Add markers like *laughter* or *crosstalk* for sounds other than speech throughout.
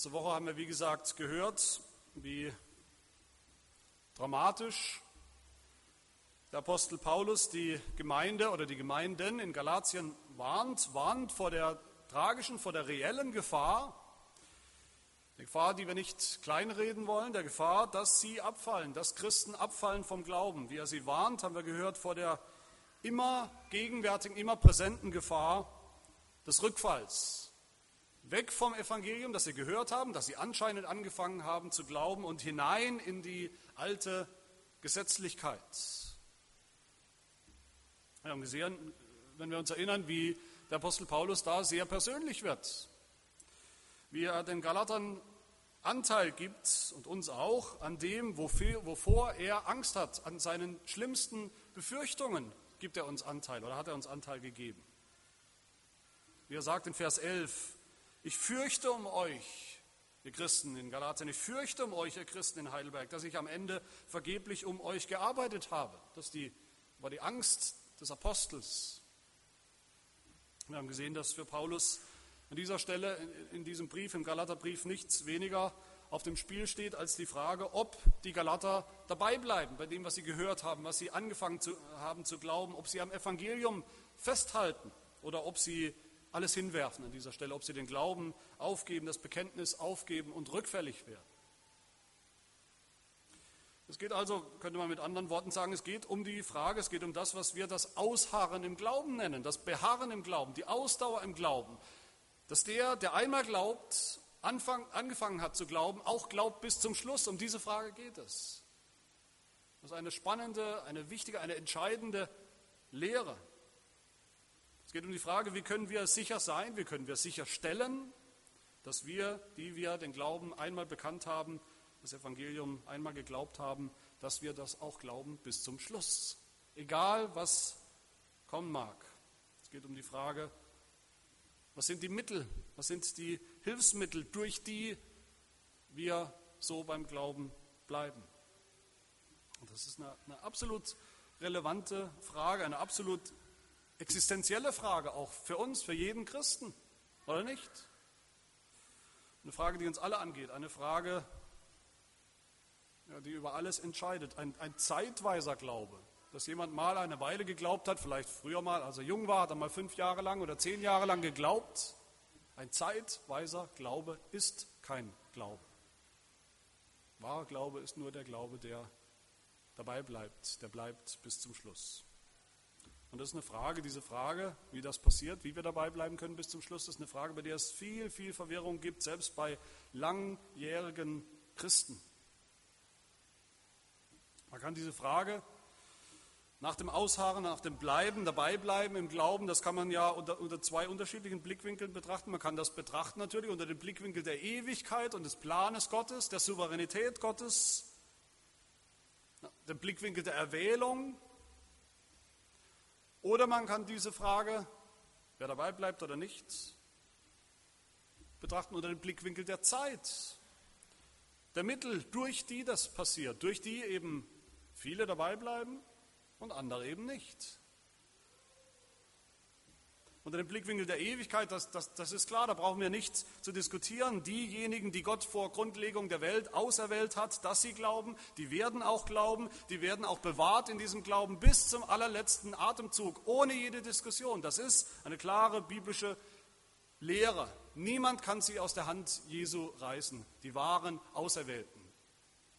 Letzte Woche haben wir, wie gesagt, gehört, wie dramatisch der Apostel Paulus die Gemeinde oder die Gemeinden in Galatien warnt, warnt vor der tragischen, vor der reellen Gefahr, der Gefahr, die wir nicht kleinreden wollen, der Gefahr, dass sie abfallen, dass Christen abfallen vom Glauben. Wie er sie warnt, haben wir gehört, vor der immer gegenwärtigen, immer präsenten Gefahr des Rückfalls. Weg vom Evangelium, das sie gehört haben, das sie anscheinend angefangen haben zu glauben und hinein in die alte Gesetzlichkeit. Wir haben gesehen, wenn wir uns erinnern, wie der Apostel Paulus da sehr persönlich wird, wie er den Galatern Anteil gibt und uns auch an dem, wovor er Angst hat, an seinen schlimmsten Befürchtungen gibt er uns Anteil oder hat er uns Anteil gegeben. Wie er sagt in Vers 11, ich fürchte um euch, ihr Christen in Galatien, ich fürchte um euch, ihr Christen in Heidelberg, dass ich am Ende vergeblich um euch gearbeitet habe. Das die, war die Angst des Apostels. Wir haben gesehen, dass für Paulus an dieser Stelle in diesem Brief, im Galaterbrief, nichts weniger auf dem Spiel steht als die Frage, ob die Galater dabei bleiben bei dem, was sie gehört haben, was sie angefangen zu, haben zu glauben, ob sie am Evangelium festhalten oder ob sie alles hinwerfen an dieser Stelle, ob sie den Glauben aufgeben, das Bekenntnis aufgeben und rückfällig werden. Es geht also, könnte man mit anderen Worten sagen, es geht um die Frage, es geht um das, was wir das Ausharren im Glauben nennen, das Beharren im Glauben, die Ausdauer im Glauben. Dass der, der einmal glaubt, Anfang, angefangen hat zu glauben, auch glaubt bis zum Schluss. Um diese Frage geht es. Das ist eine spannende, eine wichtige, eine entscheidende Lehre. Es geht um die Frage, wie können wir sicher sein, wie können wir sicherstellen, dass wir, die wir den Glauben einmal bekannt haben, das Evangelium einmal geglaubt haben, dass wir das auch glauben bis zum Schluss. Egal, was kommen mag. Es geht um die Frage, was sind die Mittel, was sind die Hilfsmittel, durch die wir so beim Glauben bleiben. Und das ist eine, eine absolut relevante Frage, eine absolut existenzielle Frage auch für uns, für jeden Christen, oder nicht? Eine Frage, die uns alle angeht, eine Frage, die über alles entscheidet. Ein, ein zeitweiser Glaube, dass jemand mal eine Weile geglaubt hat, vielleicht früher mal, als er jung war, hat er mal fünf Jahre lang oder zehn Jahre lang geglaubt. Ein zeitweiser Glaube ist kein Glaube. Wahrer Glaube ist nur der Glaube, der dabei bleibt, der bleibt bis zum Schluss. Und das ist eine Frage, diese Frage, wie das passiert, wie wir dabei bleiben können bis zum Schluss, das ist eine Frage, bei der es viel, viel Verwirrung gibt, selbst bei langjährigen Christen. Man kann diese Frage nach dem Ausharren, nach dem Bleiben, dabeibleiben im Glauben, das kann man ja unter, unter, zwei unterschiedlichen Blickwinkeln betrachten. Man kann das betrachten natürlich unter dem Blickwinkel der Ewigkeit und des Planes Gottes, der Souveränität Gottes, dem Blickwinkel der Erwählung. Oder man kann diese Frage, wer dabei bleibt oder nicht, betrachten unter dem Blickwinkel der Zeit, der Mittel, durch die das passiert, durch die eben Viele dabei bleiben und andere eben nicht. Unter dem Blickwinkel der Ewigkeit, das, das, das ist klar, da brauchen wir nichts zu diskutieren. Diejenigen, die Gott vor Grundlegung der Welt auserwählt hat, dass sie glauben, die werden auch glauben, die werden auch bewahrt in diesem Glauben bis zum allerletzten Atemzug, ohne jede Diskussion. Das ist eine klare biblische Lehre. Niemand kann sie aus der Hand Jesu reißen, die wahren Auserwählten.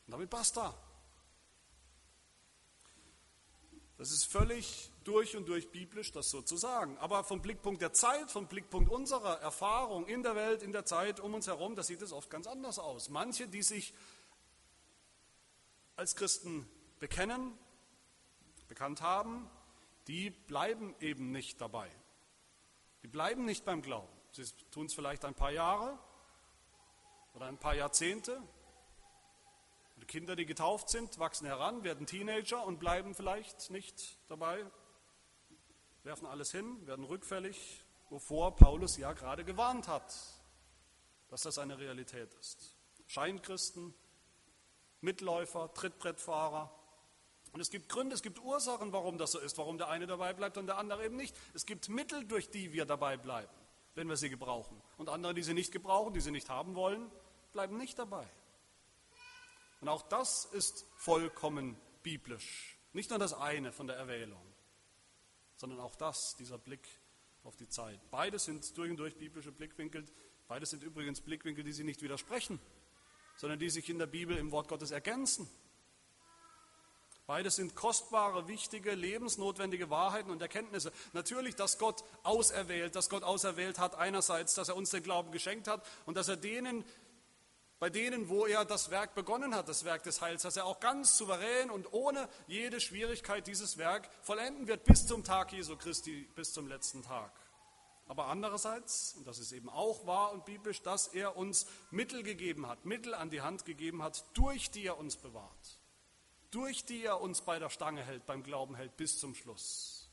Und damit basta. Das ist völlig durch und durch biblisch, das so zu sagen. Aber vom Blickpunkt der Zeit, vom Blickpunkt unserer Erfahrung in der Welt, in der Zeit um uns herum, da sieht es oft ganz anders aus. Manche, die sich als Christen bekennen, bekannt haben, die bleiben eben nicht dabei. Die bleiben nicht beim Glauben. Sie tun es vielleicht ein paar Jahre oder ein paar Jahrzehnte, die Kinder, die getauft sind, wachsen heran, werden Teenager und bleiben vielleicht nicht dabei, werfen alles hin, werden rückfällig, wovor Paulus ja gerade gewarnt hat, dass das eine Realität ist. Scheinkristen, Mitläufer, Trittbrettfahrer. Und es gibt Gründe, es gibt Ursachen, warum das so ist, warum der eine dabei bleibt und der andere eben nicht. Es gibt Mittel, durch die wir dabei bleiben, wenn wir sie gebrauchen. Und andere, die sie nicht gebrauchen, die sie nicht haben wollen, bleiben nicht dabei. Und auch das ist vollkommen biblisch. Nicht nur das eine von der Erwählung, sondern auch das, dieser Blick auf die Zeit. Beides sind durch und durch biblische Blickwinkel. Beides sind übrigens Blickwinkel, die sie nicht widersprechen, sondern die sich in der Bibel im Wort Gottes ergänzen. Beides sind kostbare, wichtige, lebensnotwendige Wahrheiten und Erkenntnisse. Natürlich, dass Gott auserwählt, dass Gott auserwählt hat einerseits, dass er uns den Glauben geschenkt hat und dass er denen, bei denen, wo er das Werk begonnen hat, das Werk des Heils, dass er auch ganz souverän und ohne jede Schwierigkeit dieses Werk vollenden wird bis zum Tag Jesu Christi, bis zum letzten Tag. Aber andererseits, und das ist eben auch wahr und biblisch, dass er uns Mittel gegeben hat, Mittel an die Hand gegeben hat, durch die er uns bewahrt durch die er uns bei der Stange hält, beim Glauben hält, bis zum Schluss.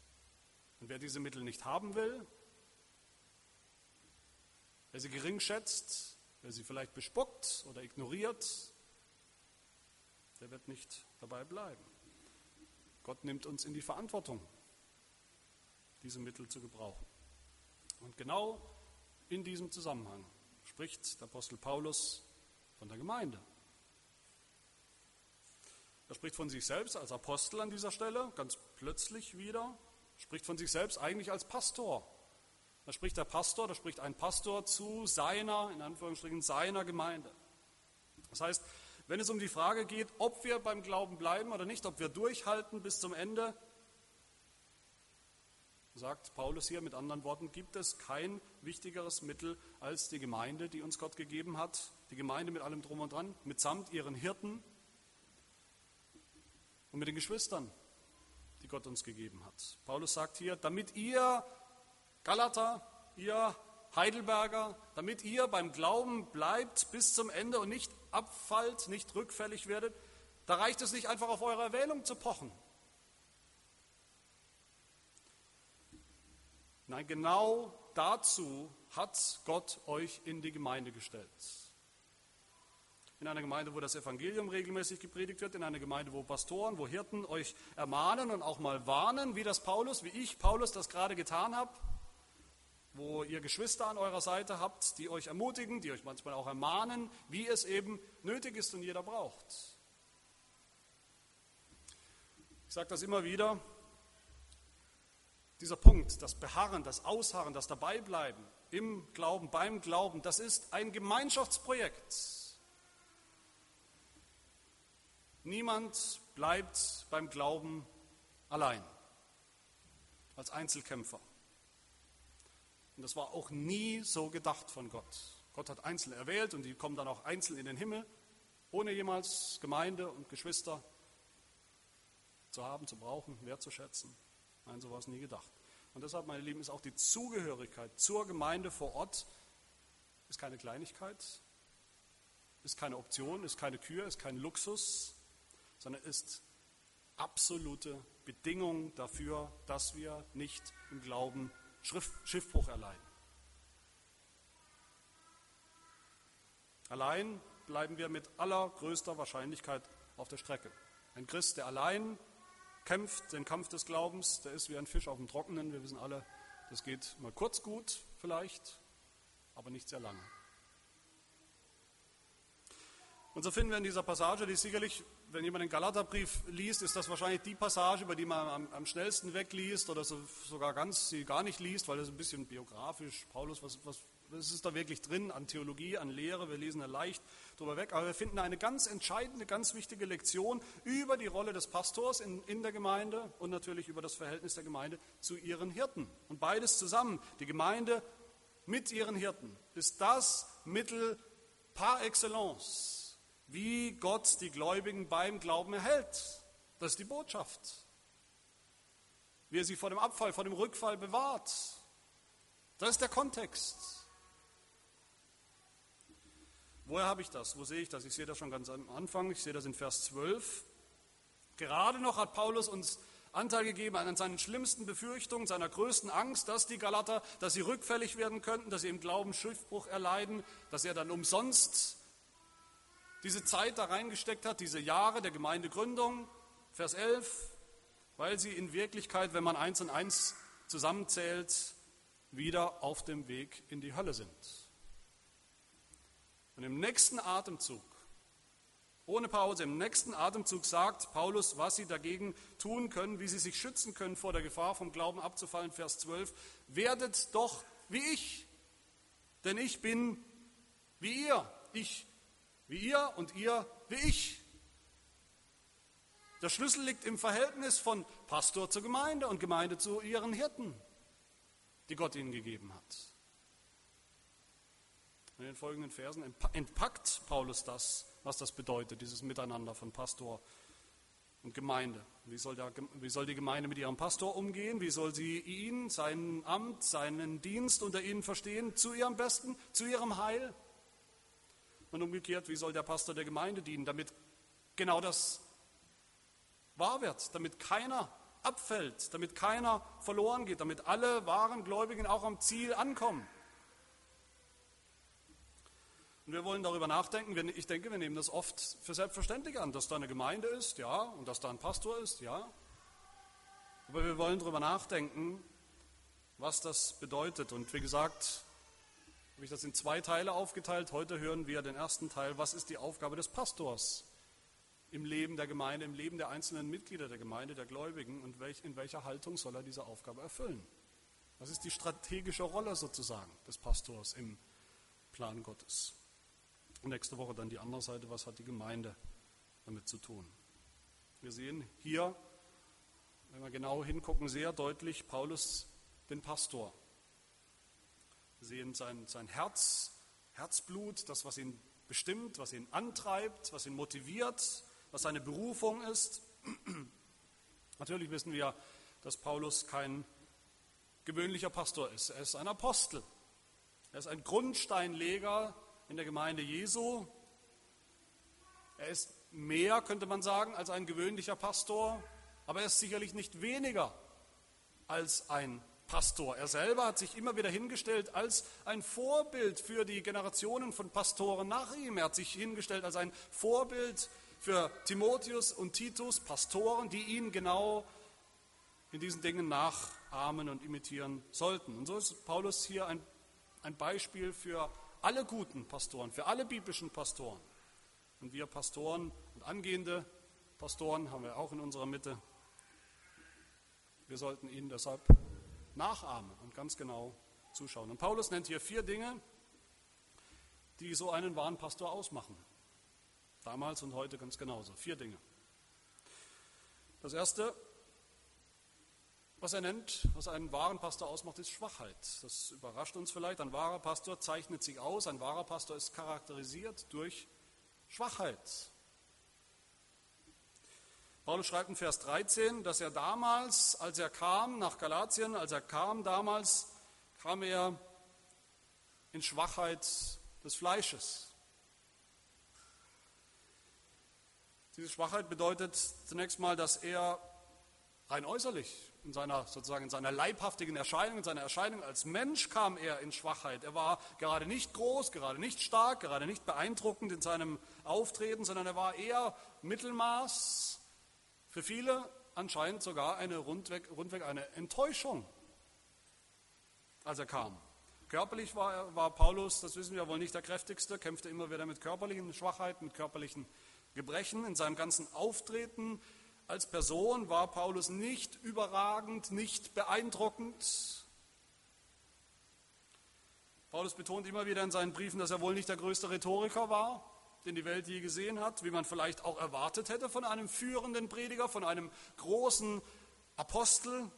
Und wer diese Mittel nicht haben will, wer sie gering schätzt, wer sie vielleicht bespuckt oder ignoriert, der wird nicht dabei bleiben. Gott nimmt uns in die Verantwortung, diese Mittel zu gebrauchen. Und genau in diesem Zusammenhang spricht der Apostel Paulus von der Gemeinde. Er spricht von sich selbst als Apostel an dieser Stelle, ganz plötzlich wieder. Spricht von sich selbst eigentlich als Pastor. Da spricht der Pastor, da spricht ein Pastor zu seiner, in Anführungsstrichen, seiner Gemeinde. Das heißt, wenn es um die Frage geht, ob wir beim Glauben bleiben oder nicht, ob wir durchhalten bis zum Ende, sagt Paulus hier mit anderen Worten, gibt es kein wichtigeres Mittel als die Gemeinde, die uns Gott gegeben hat. Die Gemeinde mit allem drum und dran, mitsamt ihren Hirten, und mit den Geschwistern, die Gott uns gegeben hat. Paulus sagt hier, damit ihr Galater, ihr Heidelberger, damit ihr beim Glauben bleibt bis zum Ende und nicht abfallt, nicht rückfällig werdet, da reicht es nicht einfach auf eure Erwählung zu pochen. Nein, genau dazu hat Gott euch in die Gemeinde gestellt in einer Gemeinde, wo das Evangelium regelmäßig gepredigt wird, in einer Gemeinde, wo Pastoren, wo Hirten euch ermahnen und auch mal warnen, wie das Paulus, wie ich Paulus das gerade getan habe, wo ihr Geschwister an eurer Seite habt, die euch ermutigen, die euch manchmal auch ermahnen, wie es eben nötig ist und jeder braucht. Ich sage das immer wieder, dieser Punkt, das Beharren, das Ausharren, das Dabeibleiben im Glauben, beim Glauben, das ist ein Gemeinschaftsprojekt. Niemand bleibt beim Glauben allein, als Einzelkämpfer. Und das war auch nie so gedacht von Gott. Gott hat Einzelne erwählt und die kommen dann auch einzeln in den Himmel, ohne jemals Gemeinde und Geschwister zu haben, zu brauchen, wertzuschätzen. Nein, so war es nie gedacht. Und deshalb, meine Lieben, ist auch die Zugehörigkeit zur Gemeinde vor Ort ist keine Kleinigkeit, ist keine Option, ist keine Kür, ist kein Luxus, sondern ist absolute Bedingung dafür, dass wir nicht im Glauben Schiffbruch erleiden. Allein bleiben wir mit allergrößter Wahrscheinlichkeit auf der Strecke. Ein Christ, der allein kämpft, den Kampf des Glaubens, der ist wie ein Fisch auf dem Trockenen. Wir wissen alle, das geht mal kurz gut vielleicht, aber nicht sehr lange. Und so finden wir in dieser Passage, die sicherlich wenn jemand den Galaterbrief liest, ist das wahrscheinlich die Passage, über die man am, am schnellsten wegliest oder so, sogar ganz sie gar nicht liest, weil das ein bisschen biografisch. Paulus, was, was, was ist da wirklich drin an Theologie, an Lehre? Wir lesen da leicht drüber weg. Aber wir finden eine ganz entscheidende, ganz wichtige Lektion über die Rolle des Pastors in, in der Gemeinde und natürlich über das Verhältnis der Gemeinde zu ihren Hirten. Und beides zusammen, die Gemeinde mit ihren Hirten, ist das Mittel par excellence wie Gott die Gläubigen beim Glauben erhält. Das ist die Botschaft. Wie er sie vor dem Abfall, vor dem Rückfall bewahrt. Das ist der Kontext. Woher habe ich das? Wo sehe ich das? Ich sehe das schon ganz am Anfang. Ich sehe das in Vers 12. Gerade noch hat Paulus uns Anteil gegeben an seinen schlimmsten Befürchtungen, seiner größten Angst, dass die Galater, dass sie rückfällig werden könnten, dass sie im Glauben Schiffbruch erleiden, dass er dann umsonst diese Zeit da reingesteckt hat, diese Jahre der Gemeindegründung, Vers 11, weil sie in Wirklichkeit, wenn man eins und eins zusammenzählt, wieder auf dem Weg in die Hölle sind. Und im nächsten Atemzug, ohne Pause, im nächsten Atemzug sagt Paulus, was sie dagegen tun können, wie sie sich schützen können vor der Gefahr, vom Glauben abzufallen. Vers 12, werdet doch wie ich, denn ich bin wie ihr. Ich wie ihr und ihr wie ich. Der Schlüssel liegt im Verhältnis von Pastor zur Gemeinde und Gemeinde zu ihren Hirten, die Gott ihnen gegeben hat. In den folgenden Versen entpackt Paulus das, was das bedeutet, dieses Miteinander von Pastor und Gemeinde. Wie soll, der, wie soll die Gemeinde mit ihrem Pastor umgehen? Wie soll sie ihn, sein Amt, seinen Dienst unter ihnen verstehen? Zu ihrem Besten, zu ihrem Heil? Und umgekehrt, wie soll der Pastor der Gemeinde dienen, damit genau das wahr wird, damit keiner abfällt, damit keiner verloren geht, damit alle wahren Gläubigen auch am Ziel ankommen. Und wir wollen darüber nachdenken. Ich denke, wir nehmen das oft für selbstverständlich an, dass da eine Gemeinde ist, ja, und dass da ein Pastor ist, ja. Aber wir wollen darüber nachdenken, was das bedeutet. Und wie gesagt, habe ich das in zwei Teile aufgeteilt. Heute hören wir den ersten Teil. Was ist die Aufgabe des Pastors im Leben der Gemeinde, im Leben der einzelnen Mitglieder der Gemeinde, der Gläubigen und in welcher Haltung soll er diese Aufgabe erfüllen? Was ist die strategische Rolle sozusagen des Pastors im Plan Gottes? Nächste Woche dann die andere Seite, was hat die Gemeinde damit zu tun? Wir sehen hier, wenn wir genau hingucken, sehr deutlich Paulus den Pastor sehen sein, sein Herz, Herzblut, das, was ihn bestimmt, was ihn antreibt, was ihn motiviert, was seine Berufung ist. *clears throat* Natürlich wissen wir, dass Paulus kein gewöhnlicher Pastor ist. Er ist ein Apostel. Er ist ein Grundsteinleger in der Gemeinde Jesu. Er ist mehr, könnte man sagen, als ein gewöhnlicher Pastor, aber er ist sicherlich nicht weniger als ein Pastor. Er selber hat sich immer wieder hingestellt als ein Vorbild für die Generationen von Pastoren nach ihm. Er hat sich hingestellt als ein Vorbild für Timotheus und Titus, Pastoren, die ihn genau in diesen Dingen nachahmen und imitieren sollten. Und so ist Paulus hier ein, ein Beispiel für alle guten Pastoren, für alle biblischen Pastoren. Und wir Pastoren und angehende Pastoren haben wir auch in unserer Mitte. Wir sollten ihn deshalb nachahmen und ganz genau zuschauen. Und Paulus nennt hier vier Dinge, die so einen wahren Pastor ausmachen. Damals und heute ganz genauso. Vier Dinge. Das erste, was er nennt, was einen wahren Pastor ausmacht, ist Schwachheit. Das überrascht uns vielleicht. Ein wahrer Pastor zeichnet sich aus. Ein wahrer Pastor ist charakterisiert durch Schwachheit. Paulus schreibt in Vers 13, dass er damals, als er kam nach Galatien, als er kam damals, kam er in Schwachheit des Fleisches. Diese Schwachheit bedeutet zunächst mal, dass er rein äußerlich in seiner sozusagen in seiner leibhaftigen Erscheinung, in seiner Erscheinung als Mensch kam er in Schwachheit. Er war gerade nicht groß, gerade nicht stark, gerade nicht beeindruckend in seinem Auftreten, sondern er war eher Mittelmaß, für viele anscheinend sogar eine rundweg, rundweg eine Enttäuschung, als er kam. Körperlich war, war Paulus, das wissen wir wohl nicht der kräftigste, kämpfte immer wieder mit körperlichen Schwachheiten, mit körperlichen Gebrechen. In seinem ganzen Auftreten als Person war Paulus nicht überragend, nicht beeindruckend. Paulus betont immer wieder in seinen Briefen, dass er wohl nicht der größte Rhetoriker war den die Welt je gesehen hat, wie man vielleicht auch erwartet hätte von einem führenden Prediger, von einem großen Apostel.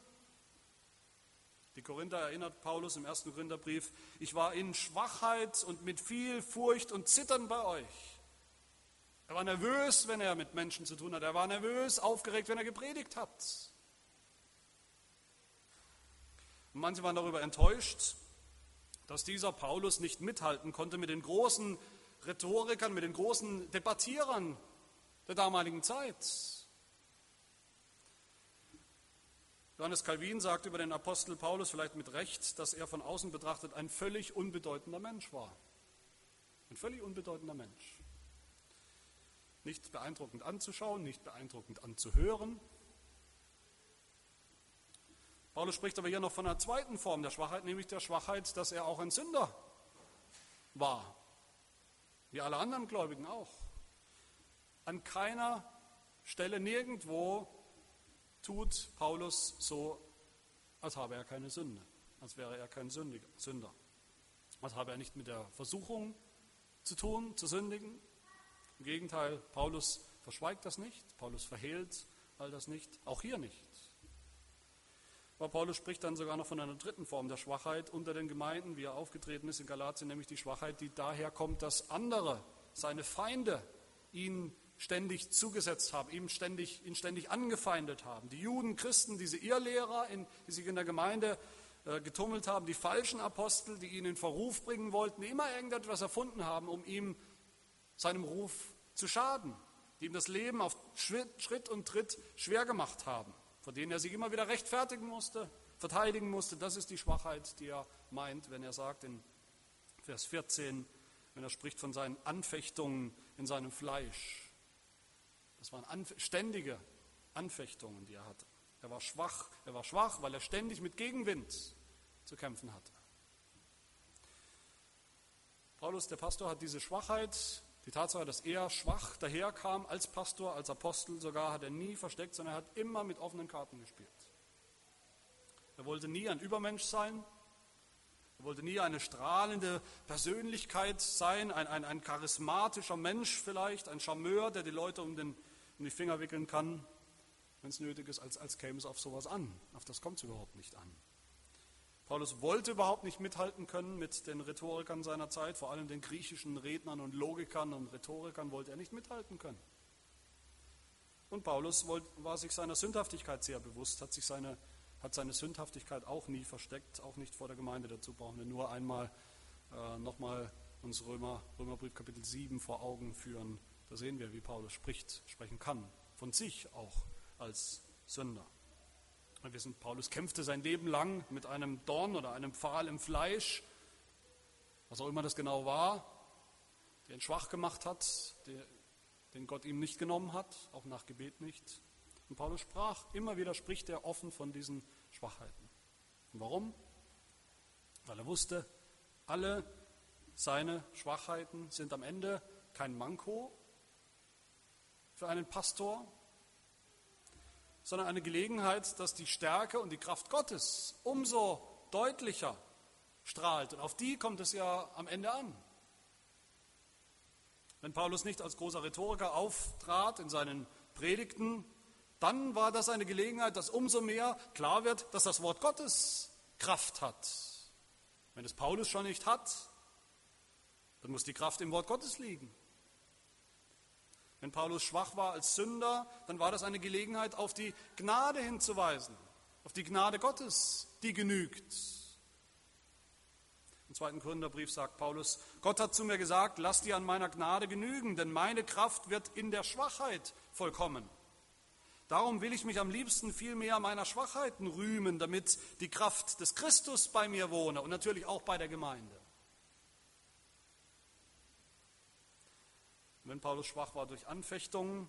Die Korinther erinnert Paulus im ersten Korintherbrief, ich war in Schwachheit und mit viel Furcht und Zittern bei euch. Er war nervös, wenn er mit Menschen zu tun hat. Er war nervös, aufgeregt, wenn er gepredigt hat. Und manche waren darüber enttäuscht, dass dieser Paulus nicht mithalten konnte mit den großen Rhetorikern, mit den großen Debattierern der damaligen Zeit. Johannes Calvin sagt über den Apostel Paulus vielleicht mit Recht, dass er von außen betrachtet ein völlig unbedeutender Mensch war. Ein völlig unbedeutender Mensch. Nicht beeindruckend anzuschauen, nicht beeindruckend anzuhören. Paulus spricht aber hier noch von einer zweiten Form der Schwachheit, nämlich der Schwachheit, dass er auch ein Sünder war. Wie alle anderen Gläubigen auch. An keiner Stelle nirgendwo tut Paulus so, als habe er keine Sünde, als wäre er kein Sünder, als habe er nicht mit der Versuchung zu tun, zu sündigen. Im Gegenteil, Paulus verschweigt das nicht, Paulus verhehlt all das nicht, auch hier nicht. Aber Paulus spricht dann sogar noch von einer dritten Form der Schwachheit unter den Gemeinden, wie er aufgetreten ist in Galatien, nämlich die Schwachheit, die daher kommt, dass andere, seine Feinde, ihn ständig zugesetzt haben, ihm ständig, ihn ständig angefeindet haben. Die Juden, Christen, diese Irrlehrer, in, die sich in der Gemeinde äh, getummelt haben, die falschen Apostel, die ihn in Verruf bringen wollten, die immer irgendetwas erfunden haben, um ihm seinem Ruf zu schaden, die ihm das Leben auf Schritt und Tritt schwer gemacht haben vor denen er sich immer wieder rechtfertigen musste, verteidigen musste. Das ist die Schwachheit, die er meint, wenn er sagt in Vers 14, wenn er spricht von seinen Anfechtungen in seinem Fleisch. Das waren anf ständige Anfechtungen, die er hatte. Er war schwach, er war schwach, weil er ständig mit Gegenwind zu kämpfen hatte. Paulus, der Pastor, hat diese Schwachheit die Tatsache, dass er schwach daherkam als Pastor, als Apostel sogar, hat er nie versteckt, sondern er hat immer mit offenen Karten gespielt. Er wollte nie ein Übermensch sein. Er wollte nie eine strahlende Persönlichkeit sein, ein, ein, ein charismatischer Mensch vielleicht, ein Charmeur, der die Leute um, den, um die Finger wickeln kann, wenn es nötig ist, als, als käme es auf sowas an. Auf das kommt es überhaupt nicht an. Paulus wollte überhaupt nicht mithalten können mit den Rhetorikern seiner Zeit, vor allem den griechischen Rednern und Logikern und Rhetorikern wollte er nicht mithalten können. Und Paulus war sich seiner Sündhaftigkeit sehr bewusst, hat, sich seine, hat seine Sündhaftigkeit auch nie versteckt, auch nicht vor der Gemeinde. Dazu brauchen wir nur einmal äh, nochmal uns Römer, Römerbrief Kapitel 7 vor Augen führen. Da sehen wir, wie Paulus spricht, sprechen kann, von sich auch als Sünder. Wir wissen, Paulus kämpfte sein Leben lang mit einem Dorn oder einem Pfahl im Fleisch, was auch immer das genau war, der ihn schwach gemacht hat, der, den Gott ihm nicht genommen hat, auch nach Gebet nicht. Und Paulus sprach, immer wieder spricht er offen von diesen Schwachheiten. Und warum? Weil er wusste, alle seine Schwachheiten sind am Ende kein Manko für einen Pastor, sondern eine Gelegenheit, dass die Stärke und die Kraft Gottes umso deutlicher strahlt. Und auf die kommt es ja am Ende an. Wenn Paulus nicht als großer Rhetoriker auftrat in seinen Predigten, dann war das eine Gelegenheit, dass umso mehr klar wird, dass das Wort Gottes Kraft hat. Wenn es Paulus schon nicht hat, dann muss die Kraft im Wort Gottes liegen. Wenn Paulus schwach war als Sünder, dann war das eine Gelegenheit, auf die Gnade hinzuweisen, auf die Gnade Gottes, die genügt. Im zweiten Gründerbrief sagt Paulus, Gott hat zu mir gesagt, lass dir an meiner Gnade genügen, denn meine Kraft wird in der Schwachheit vollkommen. Darum will ich mich am liebsten viel mehr meiner Schwachheiten rühmen, damit die Kraft des Christus bei mir wohne und natürlich auch bei der Gemeinde. Und wenn Paulus schwach war durch Anfechtungen,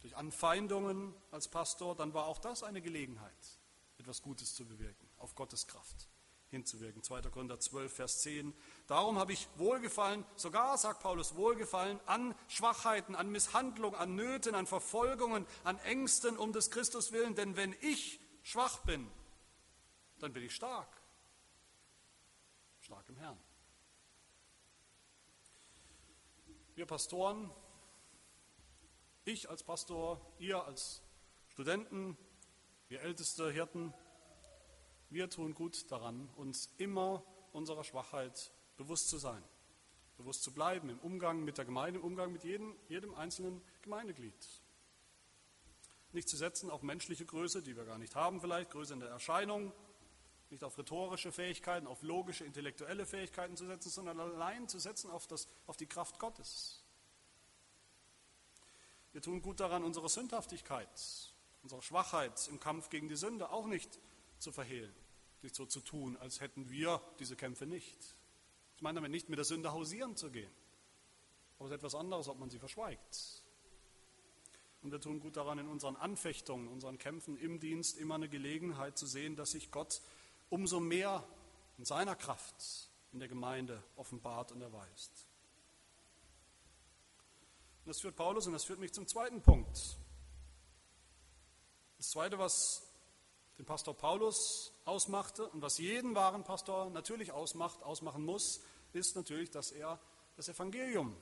durch Anfeindungen als Pastor, dann war auch das eine Gelegenheit, etwas Gutes zu bewirken, auf Gottes Kraft hinzuwirken. 2. Korinther 12, Vers 10. Darum habe ich Wohlgefallen, sogar, sagt Paulus, Wohlgefallen an Schwachheiten, an Misshandlungen, an Nöten, an Verfolgungen, an Ängsten um des Christus willen. Denn wenn ich schwach bin, dann bin ich stark. Stark im Herrn. Wir Pastoren, ich als Pastor, ihr als Studenten, wir älteste Hirten, wir tun gut daran, uns immer unserer Schwachheit bewusst zu sein, bewusst zu bleiben im Umgang mit der Gemeinde, im Umgang mit jedem, jedem einzelnen Gemeindeglied. Nicht zu setzen auf menschliche Größe, die wir gar nicht haben vielleicht, Größe in der Erscheinung, nicht auf rhetorische Fähigkeiten, auf logische, intellektuelle Fähigkeiten zu setzen, sondern allein zu setzen auf, das, auf die Kraft Gottes. Wir tun gut daran, unsere Sündhaftigkeit, unsere Schwachheit im Kampf gegen die Sünde auch nicht zu verhehlen, nicht so zu tun, als hätten wir diese Kämpfe nicht. Ich meine damit nicht mit der Sünde hausieren zu gehen, aber es ist etwas anderes, ob man sie verschweigt. Und wir tun gut daran, in unseren Anfechtungen, unseren Kämpfen im Dienst immer eine Gelegenheit zu sehen, dass sich Gott umso mehr in seiner Kraft in der Gemeinde offenbart und erweist. das führt Paulus und das führt mich zum zweiten Punkt. Das zweite, was den Pastor Paulus ausmachte und was jeden wahren Pastor natürlich ausmacht, ausmachen muss, ist natürlich, dass er das Evangelium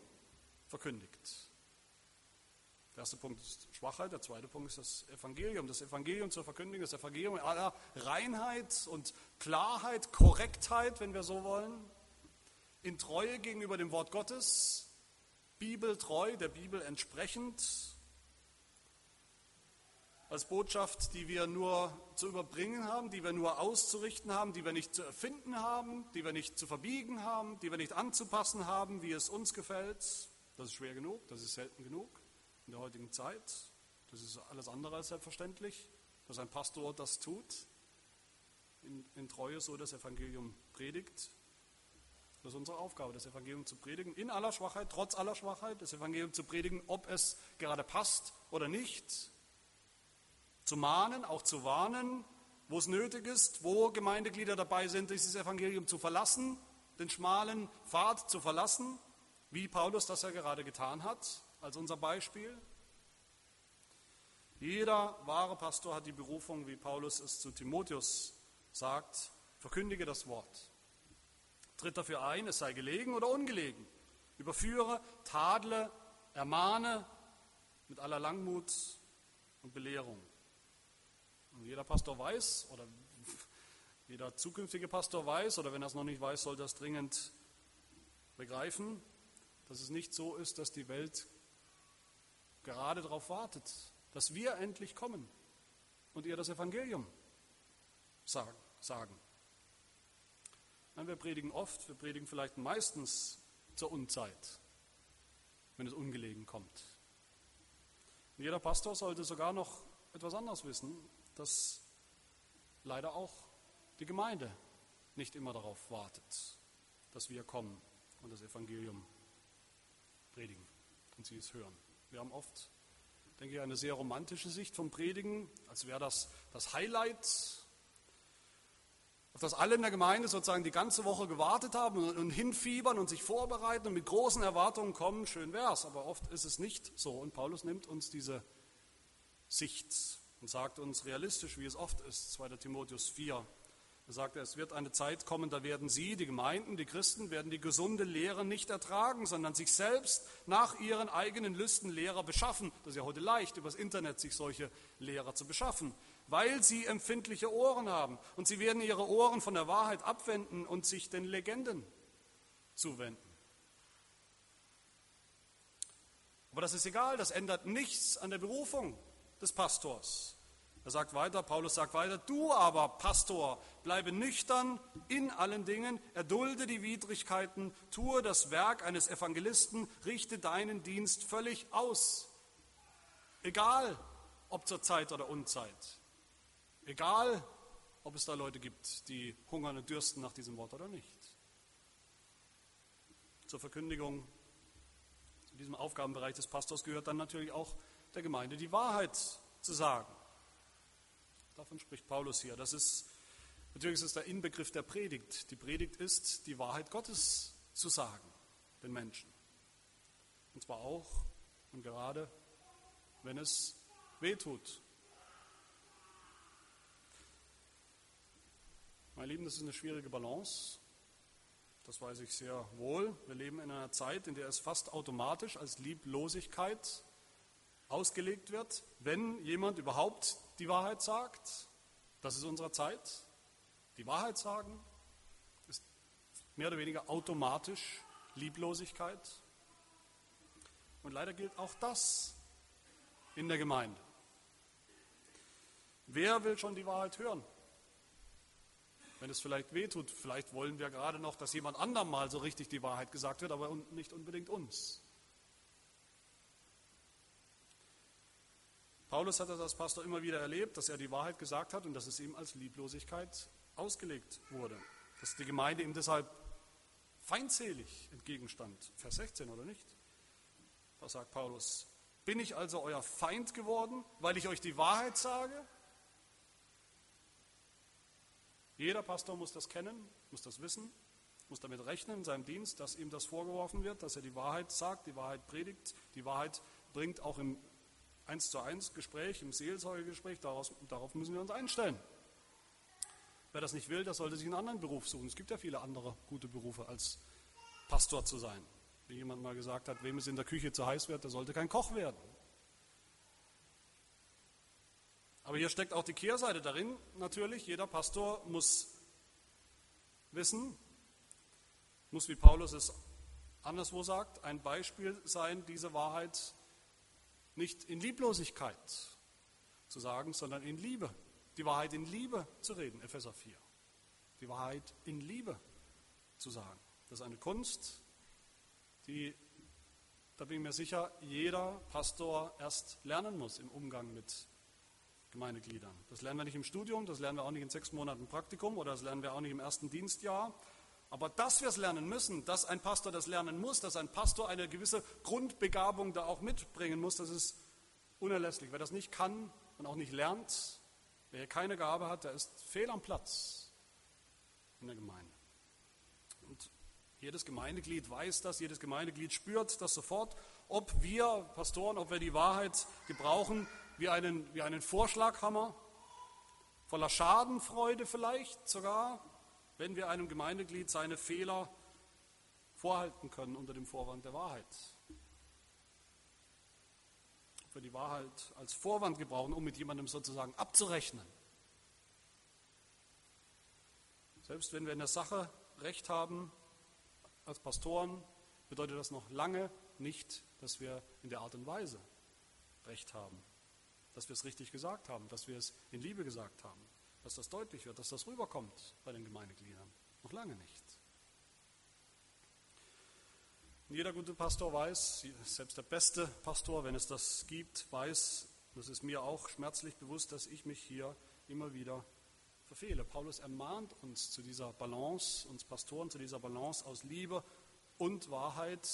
verkündigt. Der erste Punkt ist Schwachheit, der zweite Punkt ist das Evangelium. Das Evangelium zur Verkündigung, das Evangelium in aller Reinheit und Klarheit, Korrektheit, wenn wir so wollen, in Treue gegenüber dem Wort Gottes, bibeltreu, der Bibel entsprechend, als Botschaft, die wir nur zu überbringen haben, die wir nur auszurichten haben, die wir nicht zu erfinden haben, die wir nicht zu verbiegen haben, die wir nicht anzupassen haben, wie es uns gefällt. Das ist schwer genug, das ist selten genug in der heutigen Zeit. Das ist alles andere als selbstverständlich, dass ein Pastor das tut, in, in Treue so das Evangelium predigt. Das ist unsere Aufgabe, das Evangelium zu predigen, in aller Schwachheit, trotz aller Schwachheit, das Evangelium zu predigen, ob es gerade passt oder nicht. Zu mahnen, auch zu warnen, wo es nötig ist, wo Gemeindeglieder dabei sind, dieses Evangelium zu verlassen, den schmalen Pfad zu verlassen, wie Paulus das ja gerade getan hat als unser Beispiel. Jeder wahre Pastor hat die Berufung, wie Paulus es zu Timotheus sagt, verkündige das Wort. Tritt dafür ein, es sei gelegen oder ungelegen. Überführe, tadle, ermahne mit aller Langmut und Belehrung. Und jeder Pastor weiß, oder *laughs* jeder zukünftige Pastor weiß, oder wenn er es noch nicht weiß, soll das dringend begreifen, dass es nicht so ist, dass die Welt gerade darauf wartet, dass wir endlich kommen und ihr das Evangelium sagen. Nein, wir predigen oft, wir predigen vielleicht meistens zur Unzeit, wenn es ungelegen kommt. Und jeder Pastor sollte sogar noch etwas anderes wissen, dass leider auch die Gemeinde nicht immer darauf wartet, dass wir kommen und das Evangelium predigen und sie es hören. Wir haben oft, denke ich, eine sehr romantische Sicht vom Predigen, als wäre das das Highlight, auf das alle in der Gemeinde sozusagen die ganze Woche gewartet haben und, hinfiebern und sich vorbereiten und mit großen Erwartungen kommen. Schön wäre es, aber oft ist es nicht so. Und Paulus nimmt uns diese Sicht und sagt uns realistisch, wie es oft ist, 2. Timotheus 4, er sagt, es wird eine Zeit kommen, da werden Sie, die Gemeinden, die Christen, werden die gesunde Lehre nicht ertragen, sondern sich selbst nach ihren eigenen Lüsten Lehrer beschaffen. Das ist ja heute leicht, übers Internet sich solche Lehrer zu beschaffen, weil sie empfindliche Ohren haben. Und sie werden ihre Ohren von der Wahrheit abwenden und sich den Legenden zuwenden. Aber das ist egal, das ändert nichts an der Berufung des Pastors. Er sagt weiter, Paulus sagt weiter, du aber, Pastor, bleibe nüchtern in allen Dingen, erdulde die Widrigkeiten, tue das Werk eines Evangelisten, richte deinen Dienst völlig aus. Egal, ob zur Zeit oder Unzeit. Egal, ob es da Leute gibt, die hungern und dürsten nach diesem Wort oder nicht. Zur Verkündigung, zu diesem Aufgabenbereich des Pastors gehört dann natürlich auch der Gemeinde die Wahrheit zu sagen. Davon spricht Paulus hier. Das ist, natürlich ist es der Inbegriff der Predigt. Die Predigt ist, die Wahrheit Gottes zu sagen, den Menschen. Und zwar auch und gerade, wenn es weh tut. Meine Lieben, das ist eine schwierige Balance. Das weiß ich sehr wohl. Wir leben in einer Zeit, in der es fast automatisch als Lieblosigkeit ausgelegt wird, wenn jemand überhaupt die Wahrheit sagt. Das ist unsere Zeit. Die Wahrheit sagen ist mehr oder weniger automatisch Lieblosigkeit. Und leider gilt auch das in der Gemeinde. Wer will schon die Wahrheit hören? Wenn es vielleicht wehtut, vielleicht wollen wir gerade noch, dass jemand anderem mal so richtig die Wahrheit gesagt wird, aber nicht unbedingt uns. Paulus hat das als Pastor immer wieder erlebt, dass er die Wahrheit gesagt hat und dass es ihm als Lieblosigkeit ausgelegt wurde. Dass die Gemeinde ihm deshalb feindselig entgegenstand. Vers 16 oder nicht? Was sagt Paulus? Bin ich also euer Feind geworden, weil ich euch die Wahrheit sage? Jeder Pastor muss das kennen, muss das wissen. muss damit rechnen in seinem Dienst, dass ihm das vorgeworfen wird, dass er die Wahrheit sagt, die Wahrheit predigt, die Wahrheit bringt, auch im 1 zu 1 Gespräch, im Seelsorgegespräch, daraus, darauf müssen wir uns einstellen. Wer das nicht will, der sollte sich einen anderen Beruf suchen. Es gibt ja viele andere gute Berufe, als Pastor zu sein. Wie jemand mal gesagt hat, wem es in der Küche zu heiß wird, der sollte kein Koch werden. Aber hier steckt auch die Kehrseite darin, natürlich. Jeder Pastor muss wissen, muss, wie Paulus es anderswo sagt, ein Beispiel sein, diese Wahrheit nicht in Lieblosigkeit zu sagen, sondern in Liebe. Die Wahrheit in Liebe zu reden, Epheser 4. Die Wahrheit in Liebe zu sagen. Das ist eine Kunst, die, da bin ich mir sicher, jeder Pastor erst lernen muss im Umgang mit Gemeindegliedern. Das lernen wir nicht im Studium, das lernen wir auch nicht in sechs Monaten Praktikum oder das lernen wir auch nicht im ersten Dienstjahr. Aber dass wir es lernen müssen, dass ein Pastor das lernen muss, dass ein Pastor eine gewisse Grundbegabung da auch mitbringen muss, das ist unerlässlich. Wer das nicht kann und auch nicht lernt, wer keine Gabe hat, der ist fehl am Platz in der Gemeinde. Und jedes Gemeindeglied weiß das, jedes Gemeindeglied spürt das sofort, ob wir Pastoren, ob wir die Wahrheit gebrauchen wie einen, wie einen Vorschlaghammer, voller Schadenfreude vielleicht sogar, wenn wir einem Gemeindeglied seine Fehler vorhalten können unter dem Vorwand der Wahrheit. Ob wir die Wahrheit als Vorwand gebrauchen, um mit jemandem sozusagen abzurechnen. Selbst wenn wir in der Sache Recht haben als Pastoren, bedeutet das noch lange nicht, dass wir in der Art und Weise Recht haben, dass wir es richtig gesagt haben, dass wir es in Liebe gesagt haben dass das deutlich wird, dass das rüberkommt bei den Gemeindegliedern. Noch lange nicht. Und jeder gute Pastor weiß, selbst der beste Pastor, wenn es das gibt, weiß, das ist mir auch schmerzlich bewusst, dass ich mich hier immer wieder verfehle. Paulus ermahnt uns zu dieser Balance, uns Pastoren zu dieser Balance aus Liebe und Wahrheit,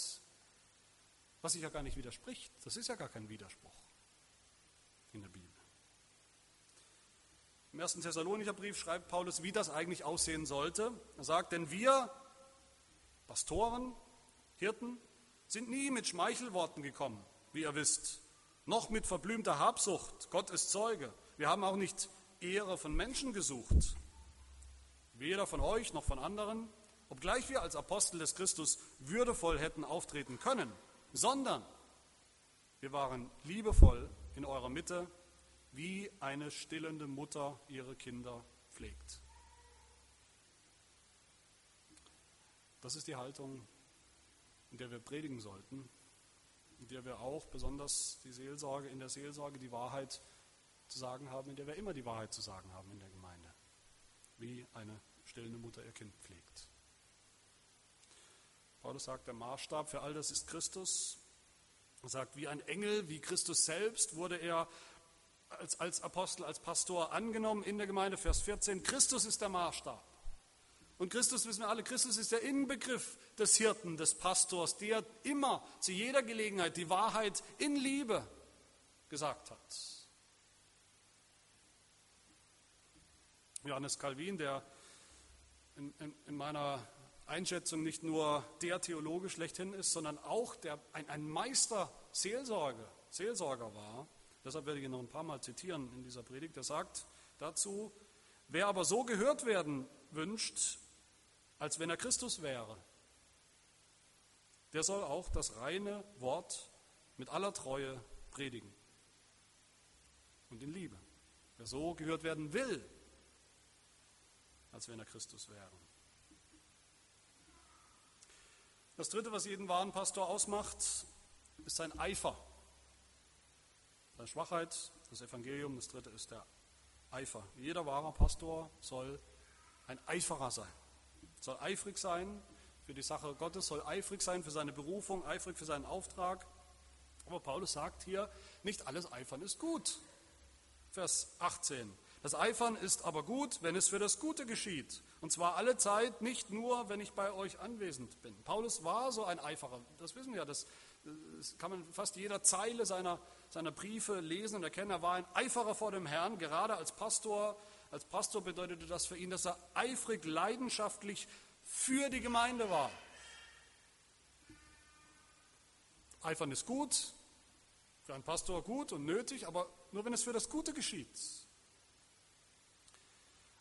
was sich ja gar nicht widerspricht. Das ist ja gar kein Widerspruch in der Bibel. Im ersten Thessalonicher Brief schreibt Paulus, wie das eigentlich aussehen sollte. Er sagt, denn wir, Pastoren, Hirten, sind nie mit Schmeichelworten gekommen, wie ihr wisst, noch mit verblümter Habsucht. Gott ist Zeuge. Wir haben auch nicht Ehre von Menschen gesucht, weder von euch noch von anderen, obgleich wir als Apostel des Christus würdevoll hätten auftreten können, sondern wir waren liebevoll in eurer Mitte wie eine stillende Mutter ihre Kinder pflegt. Das ist die Haltung, in der wir predigen sollten, in der wir auch besonders die Seelsorge, in der Seelsorge die Wahrheit zu sagen haben, in der wir immer die Wahrheit zu sagen haben in der Gemeinde, wie eine stillende Mutter ihr Kind pflegt. Paulus sagt, der Maßstab für all das ist Christus. Er sagt, wie ein Engel, wie Christus selbst wurde er als, als Apostel, als Pastor angenommen in der Gemeinde, Vers 14, Christus ist der Maßstab. Und Christus, wissen wir alle, Christus ist der Inbegriff des Hirten, des Pastors, der immer zu jeder Gelegenheit die Wahrheit in Liebe gesagt hat. Johannes Calvin, der in, in, in meiner Einschätzung nicht nur der Theologe schlechthin ist, sondern auch der, ein, ein Meister Seelsorge, Seelsorger war, Deshalb werde ich ihn noch ein paar Mal zitieren in dieser Predigt. Er sagt dazu, wer aber so gehört werden wünscht, als wenn er Christus wäre, der soll auch das reine Wort mit aller Treue predigen und in Liebe. Wer so gehört werden will, als wenn er Christus wäre. Das Dritte, was jeden wahren Pastor ausmacht, ist sein Eifer. Seine Schwachheit, das Evangelium, das dritte ist der Eifer. Jeder wahre Pastor soll ein Eiferer sein, soll eifrig sein für die Sache Gottes, soll eifrig sein für seine Berufung, eifrig für seinen Auftrag. Aber Paulus sagt hier, nicht alles Eifern ist gut. Vers 18. Das Eifern ist aber gut, wenn es für das Gute geschieht. Und zwar alle Zeit, nicht nur, wenn ich bei euch anwesend bin. Paulus war so ein Eiferer. Das wissen wir, das, das kann man fast jeder Zeile seiner, seiner Briefe lesen und erkennen. Er war ein Eiferer vor dem Herrn, gerade als Pastor. Als Pastor bedeutete das für ihn, dass er eifrig, leidenschaftlich für die Gemeinde war. Eifern ist gut, für einen Pastor gut und nötig, aber nur wenn es für das Gute geschieht.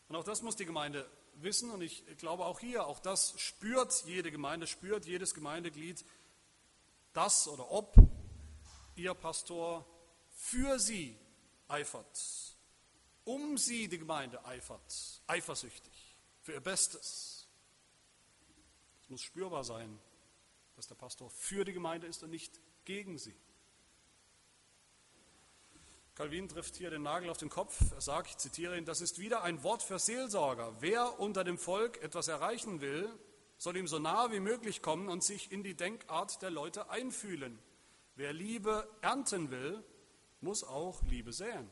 Und auch das muss die Gemeinde wissen und ich glaube auch hier, auch das spürt jede Gemeinde, spürt jedes Gemeindeglied, dass oder ob ihr Pastor für sie eifert, um sie die Gemeinde eifert, eifersüchtig, für ihr Bestes. Es muss spürbar sein, dass der Pastor für die Gemeinde ist und nicht gegen sie. Calvin trifft hier den Nagel auf den Kopf. Er sagt, ich zitiere ihn, das ist wieder ein Wort für Seelsorger. Wer unter dem Volk etwas erreichen will, soll ihm so nah wie möglich kommen und sich in die Denkart der Leute einfühlen. Wer Liebe ernten will, muss auch Liebe säen.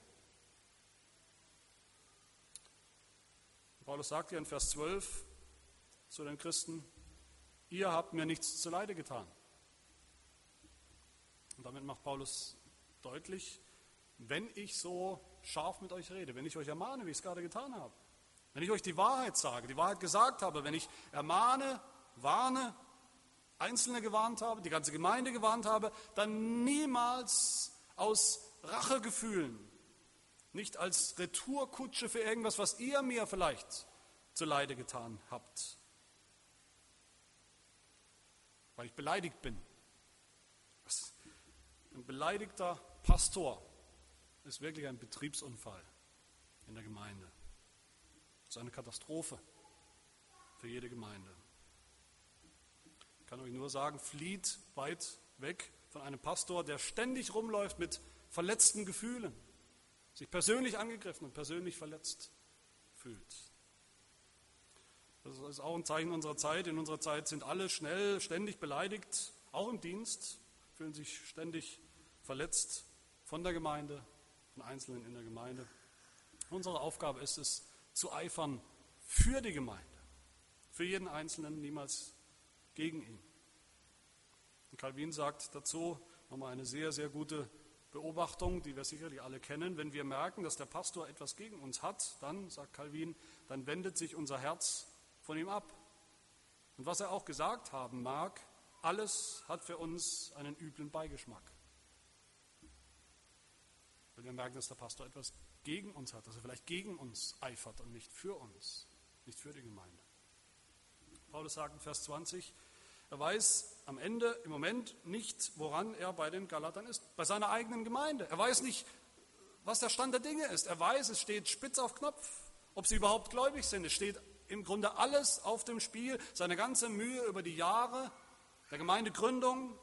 Paulus sagt hier in Vers 12 zu den Christen, ihr habt mir nichts zuleide getan. Und damit macht Paulus deutlich, wenn ich so scharf mit euch rede, wenn ich euch ermahne, wie ich es gerade getan habe, wenn ich euch die Wahrheit sage, die Wahrheit gesagt habe, wenn ich ermahne, warne, Einzelne gewarnt habe, die ganze Gemeinde gewarnt habe, dann niemals aus Rachegefühlen, nicht als Retourkutsche für irgendwas, was ihr mir vielleicht zuleide getan habt, weil ich beleidigt bin. Ein beleidigter Pastor ist wirklich ein Betriebsunfall in der Gemeinde. Das ist eine Katastrophe für jede Gemeinde. Ich kann euch nur sagen, flieht weit weg von einem Pastor, der ständig rumläuft mit verletzten Gefühlen, sich persönlich angegriffen und persönlich verletzt fühlt. Das ist auch ein Zeichen unserer Zeit. In unserer Zeit sind alle schnell, ständig beleidigt, auch im Dienst, fühlen sich ständig verletzt von der Gemeinde, von Einzelnen in der Gemeinde. Unsere Aufgabe ist es, zu eifern für die Gemeinde, für jeden Einzelnen, niemals gegen ihn. Und Calvin sagt dazu nochmal eine sehr, sehr gute Beobachtung, die wir sicherlich alle kennen. Wenn wir merken, dass der Pastor etwas gegen uns hat, dann, sagt Calvin, dann wendet sich unser Herz von ihm ab. Und was er auch gesagt haben mag, alles hat für uns einen üblen Beigeschmack. Wenn wir merken, dass der Pastor etwas gegen uns hat, dass er vielleicht gegen uns eifert und nicht für uns, nicht für die Gemeinde. Paulus sagt in Vers 20, er weiß am Ende im Moment nicht, woran er bei den Galatern ist, bei seiner eigenen Gemeinde. Er weiß nicht, was der Stand der Dinge ist. Er weiß, es steht spitz auf Knopf, ob sie überhaupt gläubig sind. Es steht im Grunde alles auf dem Spiel, seine ganze Mühe über die Jahre der Gemeindegründung.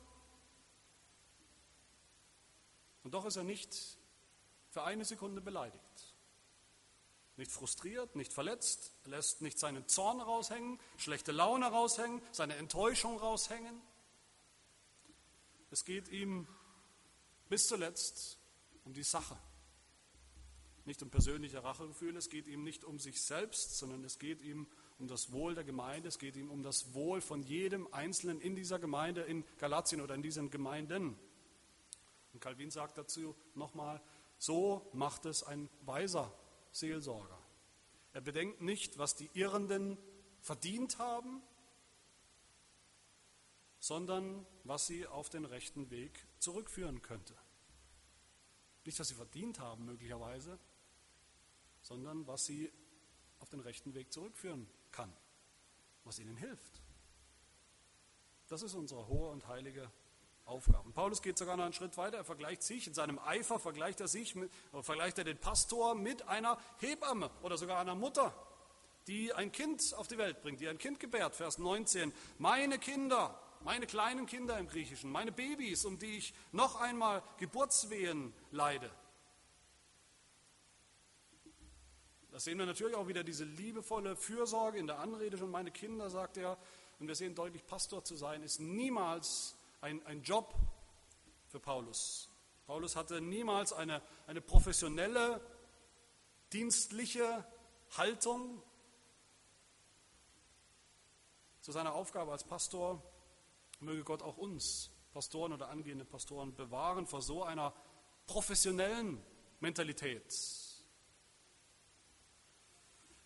Und doch ist er nicht für eine Sekunde beleidigt. Nicht frustriert, nicht verletzt, er lässt nicht seinen Zorn raushängen, schlechte Laune raushängen, seine Enttäuschung raushängen. Es geht ihm bis zuletzt um die Sache. Nicht um persönliche Rachegefühle, es geht ihm nicht um sich selbst, sondern es geht ihm um das Wohl der Gemeinde, es geht ihm um das Wohl von jedem Einzelnen in dieser Gemeinde, in Galatien oder in diesen Gemeinden. Und Calvin sagt dazu nochmal, so macht es ein weiser Seelsorger. Er bedenkt nicht, was die Irrenden verdient haben, sondern was sie auf den rechten Weg zurückführen könnte. Nicht, was sie verdient haben möglicherweise, sondern was sie auf den rechten Weg zurückführen kann, was ihnen hilft. Das ist unsere hohe und heilige Aufgaben. Paulus geht sogar noch einen Schritt weiter. Er vergleicht sich, in seinem Eifer vergleicht er sich, mit, vergleicht er den Pastor mit einer Hebamme oder sogar einer Mutter, die ein Kind auf die Welt bringt, die ein Kind gebärt. Vers 19. Meine Kinder, meine kleinen Kinder im Griechischen, meine Babys, um die ich noch einmal Geburtswehen leide. Da sehen wir natürlich auch wieder diese liebevolle Fürsorge in der Anrede schon. Meine Kinder, sagt er, und wir sehen deutlich, Pastor zu sein ist niemals ein, ein Job für Paulus. Paulus hatte niemals eine, eine professionelle, dienstliche Haltung zu seiner Aufgabe als Pastor. Möge Gott auch uns, Pastoren oder angehende Pastoren, bewahren vor so einer professionellen Mentalität.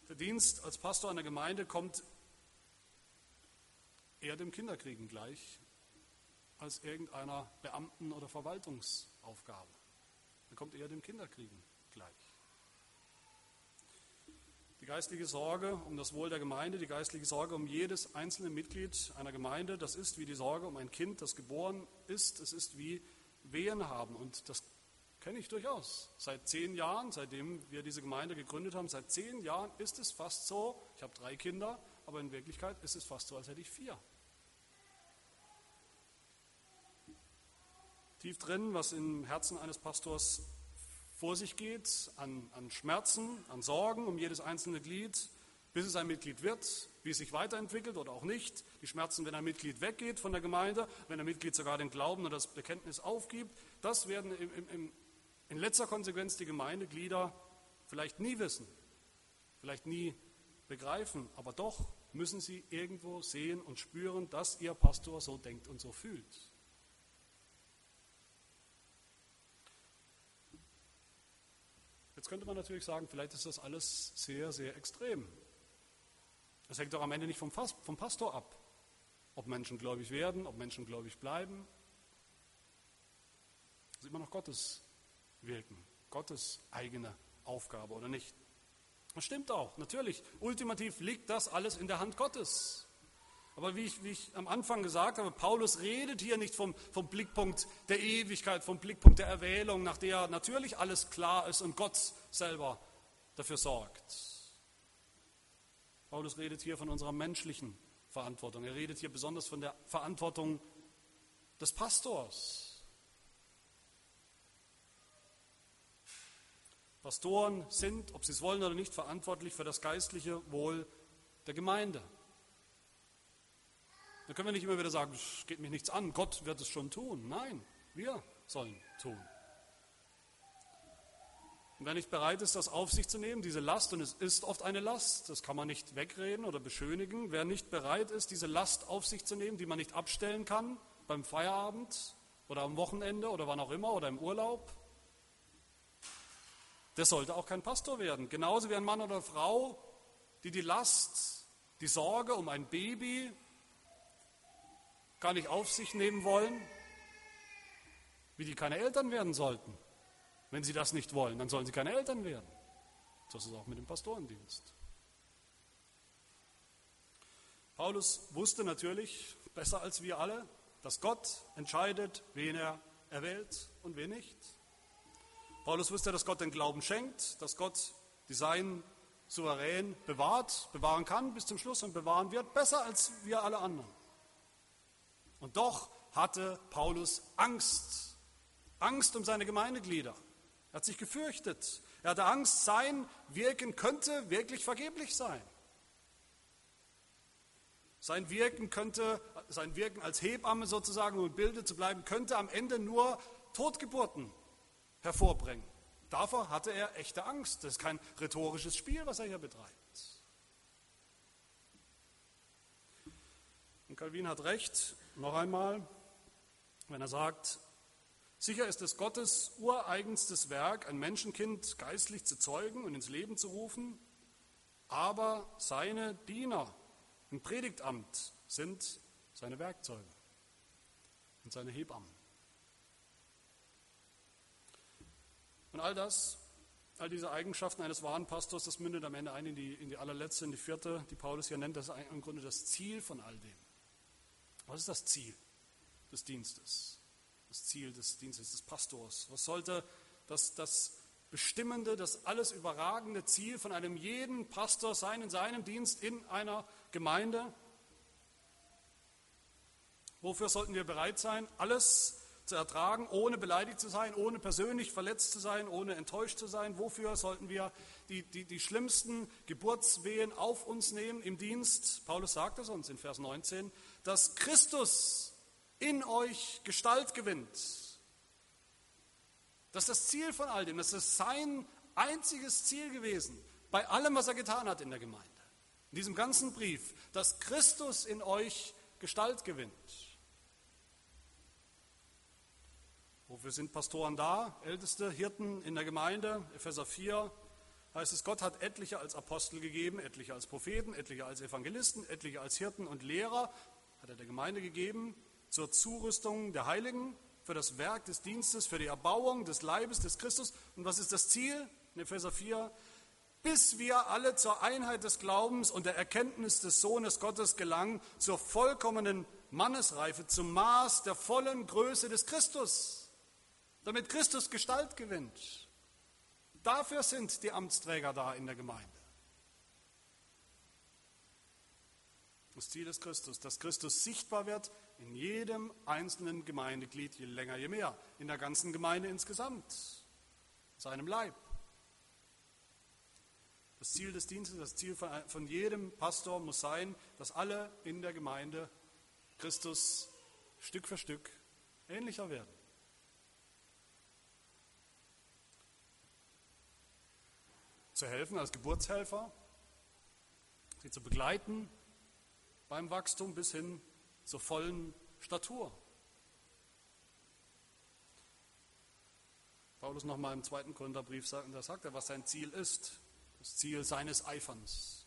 Der Dienst als Pastor einer Gemeinde kommt eher dem Kinderkriegen gleich als irgendeiner Beamten- oder Verwaltungsaufgabe. Er kommt eher dem Kinderkriegen gleich. Die geistliche Sorge um das Wohl der Gemeinde, die geistliche Sorge um jedes einzelne Mitglied einer Gemeinde, das ist wie die Sorge um ein Kind, das geboren ist. Es ist wie Wehen haben. Und das kenne ich durchaus. Seit zehn Jahren, seitdem wir diese Gemeinde gegründet haben, seit zehn Jahren ist es fast so, ich habe drei Kinder, aber in Wirklichkeit ist es fast so, als hätte ich vier. Tief drin, was im Herzen eines Pastors vor sich geht, an, an Schmerzen, an Sorgen um jedes einzelne Glied, bis es ein Mitglied wird, wie es sich weiterentwickelt oder auch nicht. Die Schmerzen, wenn ein Mitglied weggeht von der Gemeinde, wenn ein Mitglied sogar den Glauben oder das Bekenntnis aufgibt, das werden im, im, in letzter Konsequenz die Gemeindeglieder vielleicht nie wissen, vielleicht nie begreifen, aber doch müssen sie irgendwo sehen und spüren, dass ihr Pastor so denkt und so fühlt. Jetzt könnte man natürlich sagen, vielleicht ist das alles sehr, sehr extrem. Es hängt doch am Ende nicht vom, vom Pastor ab, ob Menschen gläubig werden, ob Menschen gläubig bleiben. Das ist immer noch Gottes Wirken, Gottes eigene Aufgabe oder nicht. Das stimmt auch, natürlich. Ultimativ liegt das alles in der Hand Gottes. Aber wie ich, wie ich, am Anfang gesagt habe, Paulus redet hier nicht vom, vom, Blickpunkt der Ewigkeit, vom Blickpunkt der Erwählung, nach der natürlich alles klar ist und Gott selber dafür sorgt. Paulus redet hier von unserer menschlichen Verantwortung. Er redet hier besonders von der Verantwortung des Pastors. Pastoren sind, ob sie es wollen oder nicht, verantwortlich für das geistliche Wohl der Gemeinde. Da können wir nicht immer wieder sagen, es geht mich nichts an, Gott wird es schon tun. Nein, wir sollen tun. Und wer nicht bereit ist, das auf sich zu nehmen, diese Last, und es ist oft eine Last, das kann man nicht wegreden oder beschönigen, wer nicht bereit ist, diese Last auf sich zu nehmen, die man nicht abstellen kann beim Feierabend oder am Wochenende oder wann auch immer oder im Urlaub, der sollte auch kein Pastor werden. Genauso wie ein Mann oder Frau, die die Last, die Sorge um ein Baby gar nicht auf sich nehmen wollen, wie die keine Eltern werden sollten. Wenn sie das nicht wollen, dann sollen sie keine Eltern werden. So ist es auch mit dem Pastorendienst. Paulus wusste natürlich besser als wir alle, dass Gott entscheidet, wen er erwählt und wen nicht. Paulus wusste, dass Gott den Glauben schenkt, dass Gott die Seinen souverän bewahrt, bewahren kann bis zum Schluss und bewahren wird, besser als wir alle anderen. Und doch hatte Paulus Angst. Angst um seine Gemeindeglieder. Er hat sich gefürchtet. Er hatte Angst, sein Wirken könnte wirklich vergeblich sein. Sein Wirken könnte, sein Wirken als Hebamme sozusagen, um im Bilde zu bleiben, könnte am Ende nur Totgeburten hervorbringen. Davor hatte er echte Angst. Das ist kein rhetorisches Spiel, was er hier betreibt. Und Calvin hat recht, noch einmal, wenn er sagt, sicher ist es Gottes ureigenstes Werk, ein Menschenkind geistlich zu zeugen und ins Leben zu rufen, aber seine Diener im Predigtamt sind seine Werkzeuge und seine Hebammen. Und all das, all diese Eigenschaften eines wahren Pastors, das mündet am Ende ein in die, in die allerletzte, in die vierte, die Paulus hier nennt, das ist im Grunde das Ziel von all dem. Was ist das Ziel des Dienstes? Das Ziel des Dienstes des Pastors? Was sollte das, das bestimmende, das alles überragende Ziel von einem jeden Pastor sein in seinem Dienst in einer Gemeinde? Wofür sollten wir bereit sein, alles zu ertragen, ohne beleidigt zu sein, ohne persönlich verletzt zu sein, ohne enttäuscht zu sein? Wofür sollten wir die, die, die schlimmsten Geburtswehen auf uns nehmen im Dienst? Paulus sagt es uns in Vers 19 dass Christus in euch Gestalt gewinnt. Das ist das Ziel von all dem. Das ist sein einziges Ziel gewesen, bei allem, was er getan hat in der Gemeinde. In diesem ganzen Brief, dass Christus in euch Gestalt gewinnt. Wofür sind Pastoren da? Älteste Hirten in der Gemeinde, Epheser 4, heißt es, Gott hat etliche als Apostel gegeben, etliche als Propheten, etliche als Evangelisten, etliche als Hirten und Lehrer hat er der Gemeinde gegeben zur Zurüstung der Heiligen, für das Werk des Dienstes, für die Erbauung des Leibes des Christus. Und was ist das Ziel? In Epheser 4, bis wir alle zur Einheit des Glaubens und der Erkenntnis des Sohnes Gottes gelangen, zur vollkommenen Mannesreife, zum Maß der vollen Größe des Christus, damit Christus Gestalt gewinnt. Dafür sind die Amtsträger da in der Gemeinde. Das Ziel ist Christus, dass Christus sichtbar wird in jedem einzelnen Gemeindeglied, je länger, je mehr, in der ganzen Gemeinde insgesamt, seinem Leib. Das Ziel des Dienstes, das Ziel von jedem Pastor muss sein, dass alle in der Gemeinde Christus Stück für Stück ähnlicher werden. Zu helfen als Geburtshelfer, sie zu begleiten beim Wachstum bis hin zur vollen Statur. Paulus nochmal im zweiten Korintherbrief sagt, da sagt er, was sein Ziel ist, das Ziel seines Eiferns.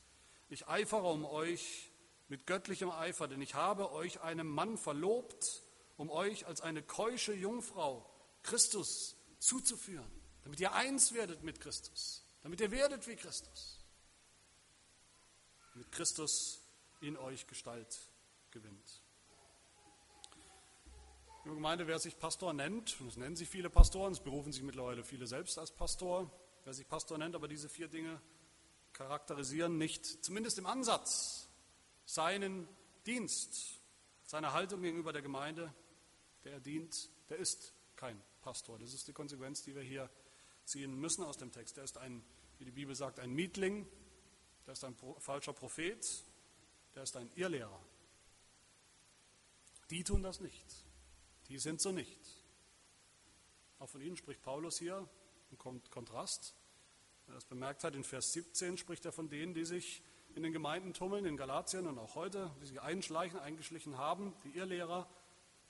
Ich eifere um euch mit göttlichem Eifer, denn ich habe euch einem Mann verlobt, um euch als eine keusche Jungfrau Christus zuzuführen, damit ihr eins werdet mit Christus, damit ihr werdet wie Christus, mit Christus in euch Gestalt gewinnt. In der Gemeinde, wer sich Pastor nennt, und es nennen sich viele Pastoren, es berufen sich mittlerweile viele selbst als Pastor, wer sich Pastor nennt, aber diese vier Dinge charakterisieren nicht, zumindest im Ansatz, seinen Dienst, seine Haltung gegenüber der Gemeinde, der er dient, der ist kein Pastor. Das ist die Konsequenz, die wir hier ziehen müssen aus dem Text. Der ist ein, wie die Bibel sagt, ein Mietling, der ist ein falscher Prophet, der ist ein Irrlehrer. Die tun das nicht. Die sind so nicht. Auch von ihnen spricht Paulus hier im Kontrast. Wer das bemerkt hat, in Vers 17 spricht er von denen, die sich in den Gemeinden tummeln, in Galatien und auch heute, die sich einschleichen, eingeschlichen haben, die Irrlehrer,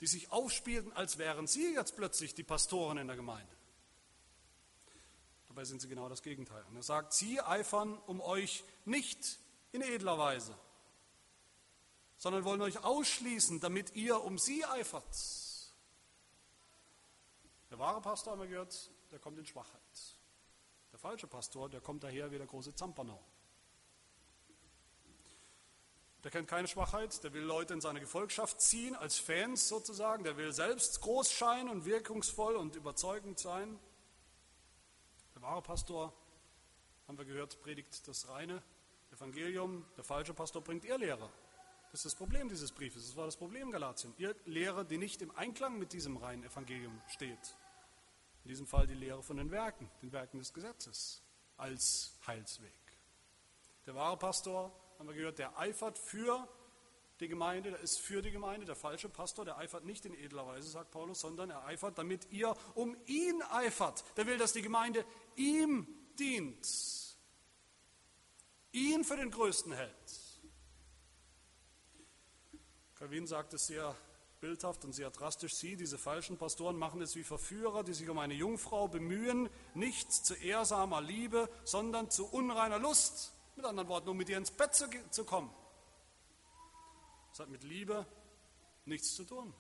die sich aufspielten, als wären sie jetzt plötzlich die Pastoren in der Gemeinde. Dabei sind sie genau das Gegenteil. Und er sagt, sie eifern um euch nicht in edler Weise, sondern wollen euch ausschließen, damit ihr um sie eifert. Der wahre Pastor, haben wir gehört, der kommt in Schwachheit. Der falsche Pastor, der kommt daher wie der große Zampernau. Der kennt keine Schwachheit, der will Leute in seine Gefolgschaft ziehen, als Fans sozusagen, der will selbst groß scheinen und wirkungsvoll und überzeugend sein. Wahre Pastor, haben wir gehört, predigt das reine Evangelium, der falsche Pastor bringt Irrlehre. Das ist das Problem dieses Briefes, das war das Problem Galatien. Irrlehre, die nicht im Einklang mit diesem reinen Evangelium steht. In diesem Fall die Lehre von den Werken, den Werken des Gesetzes als Heilsweg. Der wahre Pastor haben wir gehört, der eifert für die Gemeinde, der ist für die Gemeinde. Der falsche Pastor, der eifert nicht in edler Weise, sagt Paulus, sondern er eifert, damit ihr um ihn eifert. Der will, dass die Gemeinde ihm dient, ihn für den Größten hält. Calvin sagt es sehr bildhaft und sehr drastisch. Sie, diese falschen Pastoren, machen es wie Verführer, die sich um eine Jungfrau bemühen, nicht zu ehrsamer Liebe, sondern zu unreiner Lust. Mit anderen Worten, um mit ihr ins Bett zu, zu kommen. Das hat mit Liebe nichts zu tun.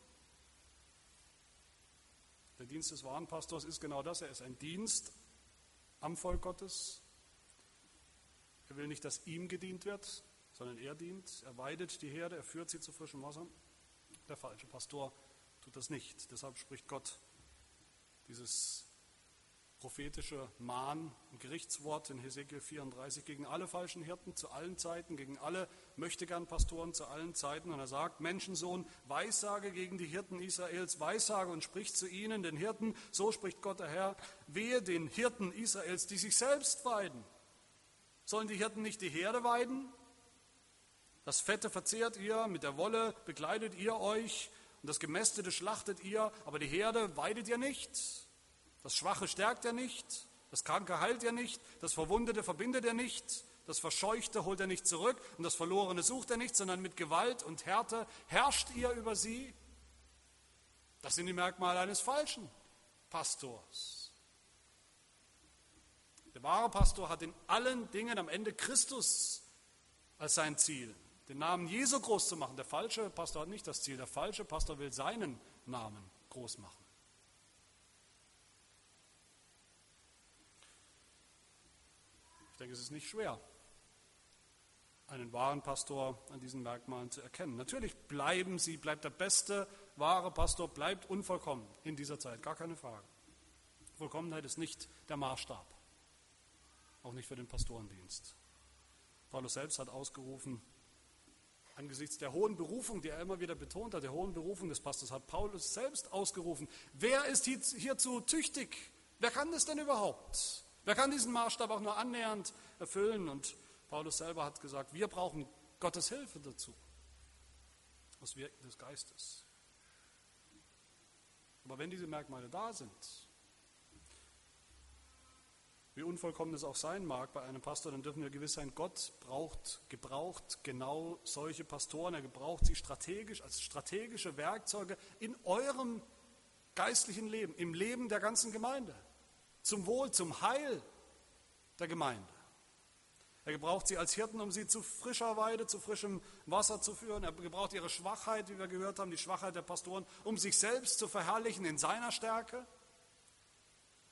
Der Dienst des wahren Pastors ist genau das. Er ist ein Dienst am Volk Gottes. Er will nicht, dass ihm gedient wird, sondern er dient. Er weidet die Herde, er führt sie zu frischem Wasser. Der falsche Pastor tut das nicht. Deshalb spricht Gott dieses prophetische Mahn- und Gerichtswort in Hesekiel 34 gegen alle falschen Hirten zu allen Zeiten, gegen alle Möchtegern-Pastoren zu allen Zeiten. Und er sagt, Menschensohn, Weissage gegen die Hirten Israels, Weissage und spricht zu ihnen, den Hirten, so spricht Gott der Herr, wehe den Hirten Israels, die sich selbst weiden. Sollen die Hirten nicht die Herde weiden? Das Fette verzehrt ihr, mit der Wolle bekleidet ihr euch und das Gemästete schlachtet ihr, aber die Herde weidet ihr nicht. Das Schwache stärkt er nicht, das Kranke heilt er nicht, das Verwundete verbindet er nicht, das Verscheuchte holt er nicht zurück und das Verlorene sucht er nicht, sondern mit Gewalt und Härte herrscht ihr über sie. Das sind die Merkmale eines falschen Pastors. Der wahre Pastor hat in allen Dingen am Ende Christus als sein Ziel. den Namen Jesu groß zu machen. Der falsche Pastor hat nicht das Ziel, der falsche Pastor will seinen Namen groß machen. Ich denke, es ist nicht schwer, einen wahren Pastor an diesen Merkmalen zu erkennen. Natürlich bleiben sie, bleibt der beste wahre Pastor, bleibt unvollkommen in dieser Zeit, gar keine Frage. Vollkommenheit ist nicht der Maßstab, auch nicht für den Pastorendienst. Paulus selbst hat ausgerufen, angesichts der hohen Berufung, die er immer wieder betont hat, der hohen Berufung des Pastors, hat Paulus selbst ausgerufen, wer ist hierzu tüchtig? Wer kann das denn überhaupt? Wer kann diesen Maßstab auch nur annähernd erfüllen? Und Paulus selber hat gesagt, wir brauchen Gottes Hilfe dazu, das Wirken des Geistes. Aber wenn diese Merkmale da sind, wie unvollkommen es auch sein mag bei einem Pastor, dann dürfen wir gewiss sein, Gott braucht, gebraucht genau solche Pastoren. Er gebraucht sie strategisch als strategische Werkzeuge in eurem geistlichen Leben, im Leben der ganzen Gemeinde, zum Wohl, zum Heil der Gemeinde. Er gebraucht sie als Hirten, um sie zu frischer Weide, zu frischem Wasser zu führen. Er gebraucht ihre Schwachheit, wie wir gehört haben, die Schwachheit der Pastoren, um sich selbst zu verherrlichen in seiner Stärke.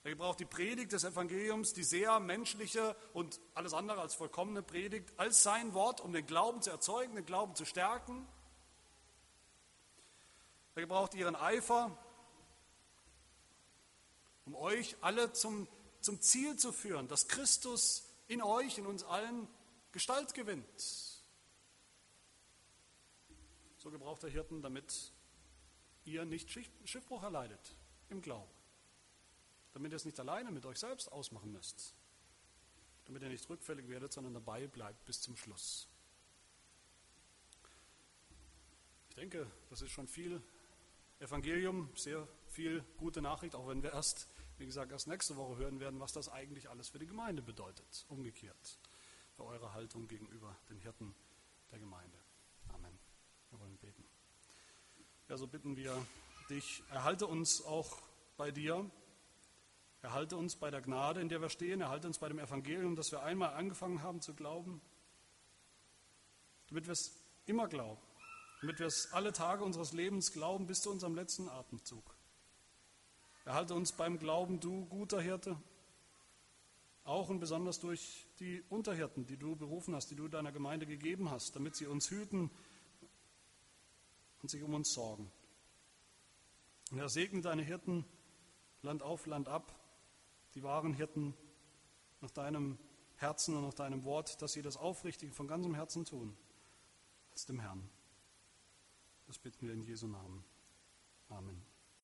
Er gebraucht die Predigt des Evangeliums, die sehr menschliche und alles andere als vollkommene Predigt, als sein Wort, um den Glauben zu erzeugen, den Glauben zu stärken. Er gebraucht ihren Eifer, um euch alle zum, zum Ziel zu führen, dass Christus in euch, in uns allen Gestalt gewinnt. So gebraucht er Hirten, damit ihr nicht Schiffbruch erleidet im Glauben damit ihr es nicht alleine mit euch selbst ausmachen müsst, damit ihr nicht rückfällig werdet, sondern dabei bleibt bis zum Schluss. Ich denke, das ist schon viel Evangelium, sehr viel gute Nachricht, auch wenn wir erst, wie gesagt, erst nächste Woche hören werden, was das eigentlich alles für die Gemeinde bedeutet, umgekehrt, für eure Haltung gegenüber den Hirten der Gemeinde. Amen. Wir wollen beten. Ja, so bitten wir dich, erhalte uns auch bei dir Erhalte uns bei der Gnade, in der wir stehen, erhalte uns bei dem Evangelium, das wir einmal angefangen haben zu glauben, damit wir es immer glauben, damit wir es alle Tage unseres Lebens glauben bis zu unserem letzten Atemzug. Erhalte uns beim Glauben, du guter Hirte, auch und besonders durch die Unterhirten, die du berufen hast, die du deiner Gemeinde gegeben hast, damit sie uns hüten und sich um uns sorgen. Und er segne deine Hirten Land auf, Land ab, die wahren Hirten nach deinem Herzen und nach deinem Wort, dass sie das aufrichtig von ganzem Herzen tun, als dem Herrn. Das bitten wir in Jesu Namen. Amen.